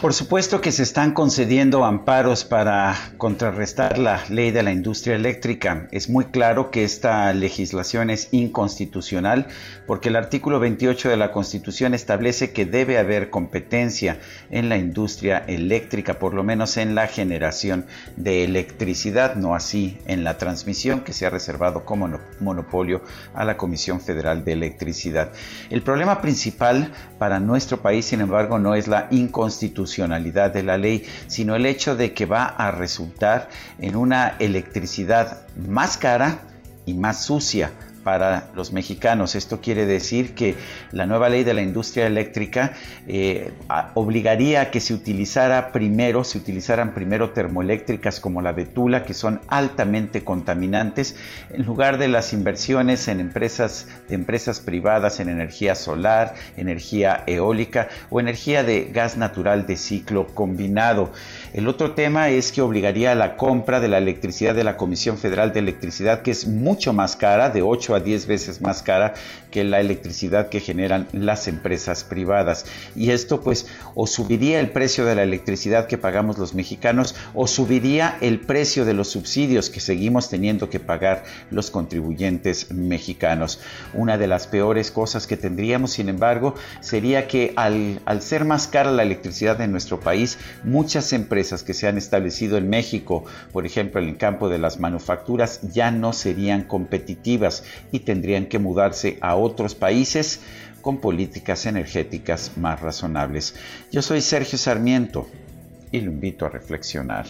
Por supuesto que se están concediendo amparos para contrarrestar la ley de la industria eléctrica. Es muy claro que esta legislación es inconstitucional porque el artículo 28 de la Constitución establece que debe haber competencia en la industria eléctrica, por lo menos en la generación de electricidad, no así en la transmisión que se ha reservado como monopolio a la Comisión Federal de Electricidad. El problema principal para nuestro país, sin embargo, no es la inconstitucionalidad de la ley, sino el hecho de que va a resultar en una electricidad más cara y más sucia para los mexicanos. Esto quiere decir que la nueva ley de la industria eléctrica eh, obligaría a que se utilizara primero, se utilizaran primero termoeléctricas como la de Tula, que son altamente contaminantes, en lugar de las inversiones en empresas, de empresas privadas en energía solar, energía eólica o energía de gas natural de ciclo combinado. El otro tema es que obligaría a la compra de la electricidad de la Comisión Federal de Electricidad, que es mucho más cara, de 8 a 10 veces más cara que la electricidad que generan las empresas privadas. Y esto pues o subiría el precio de la electricidad que pagamos los mexicanos o subiría el precio de los subsidios que seguimos teniendo que pagar los contribuyentes mexicanos. Una de las peores cosas que tendríamos, sin embargo, sería que al, al ser más cara la electricidad en nuestro país, muchas empresas que se han establecido en México, por ejemplo en el campo de las manufacturas, ya no serían competitivas y tendrían que mudarse a otros países con políticas energéticas más razonables. Yo soy Sergio Sarmiento y lo invito a reflexionar.